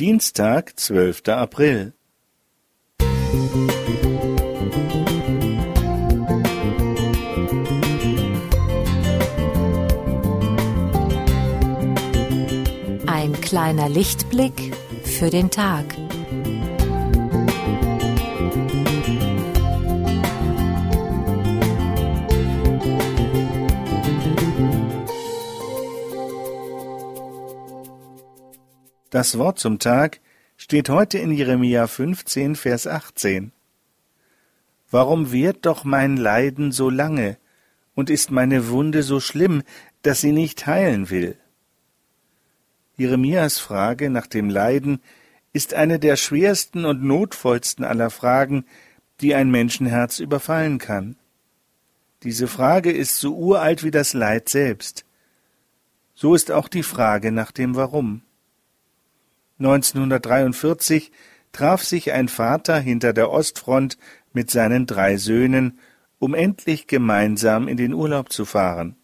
Dienstag, zwölfter April. Ein kleiner Lichtblick für den Tag. Das Wort zum Tag steht heute in Jeremia 15, Vers 18. Warum währt doch mein Leiden so lange und ist meine Wunde so schlimm, dass sie nicht heilen will? Jeremias Frage nach dem Leiden ist eine der schwersten und notvollsten aller Fragen, die ein Menschenherz überfallen kann. Diese Frage ist so uralt wie das Leid selbst. So ist auch die Frage nach dem Warum. 1943 traf sich ein Vater hinter der Ostfront mit seinen drei Söhnen, um endlich gemeinsam in den Urlaub zu fahren.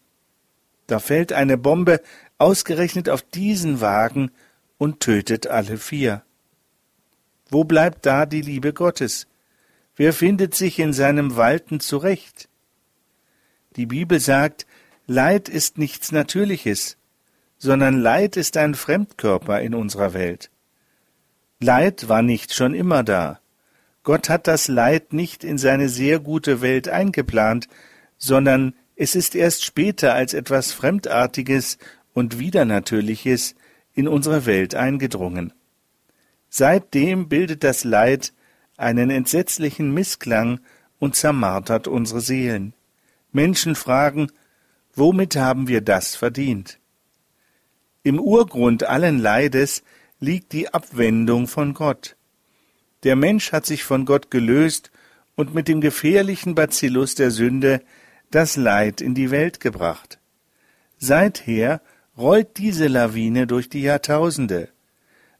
Da fällt eine Bombe ausgerechnet auf diesen Wagen und tötet alle vier. Wo bleibt da die Liebe Gottes? Wer findet sich in seinem Walten zurecht? Die Bibel sagt, Leid ist nichts Natürliches, sondern Leid ist ein Fremdkörper in unserer Welt. Leid war nicht schon immer da. Gott hat das Leid nicht in seine sehr gute Welt eingeplant, sondern es ist erst später als etwas Fremdartiges und Widernatürliches in unsere Welt eingedrungen. Seitdem bildet das Leid einen entsetzlichen Missklang und zermartert unsere Seelen. Menschen fragen, womit haben wir das verdient? Im Urgrund allen Leides liegt die Abwendung von Gott. Der Mensch hat sich von Gott gelöst und mit dem gefährlichen Bacillus der Sünde das Leid in die Welt gebracht. Seither rollt diese Lawine durch die Jahrtausende.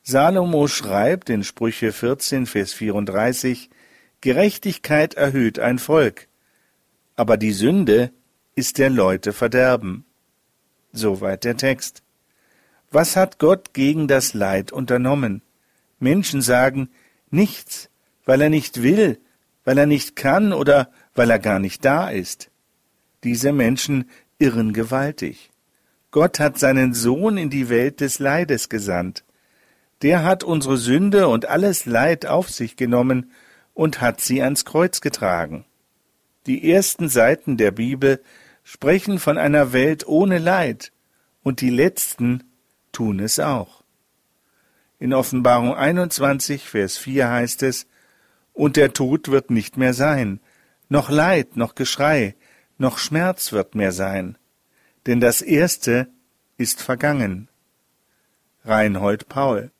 Salomo schreibt in Sprüche 14, Vers 34, Gerechtigkeit erhöht ein Volk, aber die Sünde ist der Leute Verderben. Soweit der Text. Was hat Gott gegen das Leid unternommen? Menschen sagen nichts, weil er nicht will, weil er nicht kann oder weil er gar nicht da ist. Diese Menschen irren gewaltig. Gott hat seinen Sohn in die Welt des Leides gesandt. Der hat unsere Sünde und alles Leid auf sich genommen und hat sie ans Kreuz getragen. Die ersten Seiten der Bibel sprechen von einer Welt ohne Leid und die letzten tun es auch. In Offenbarung 21, Vers 4 heißt es, Und der Tod wird nicht mehr sein, noch Leid, noch Geschrei, noch Schmerz wird mehr sein, denn das Erste ist vergangen. Reinhold Paul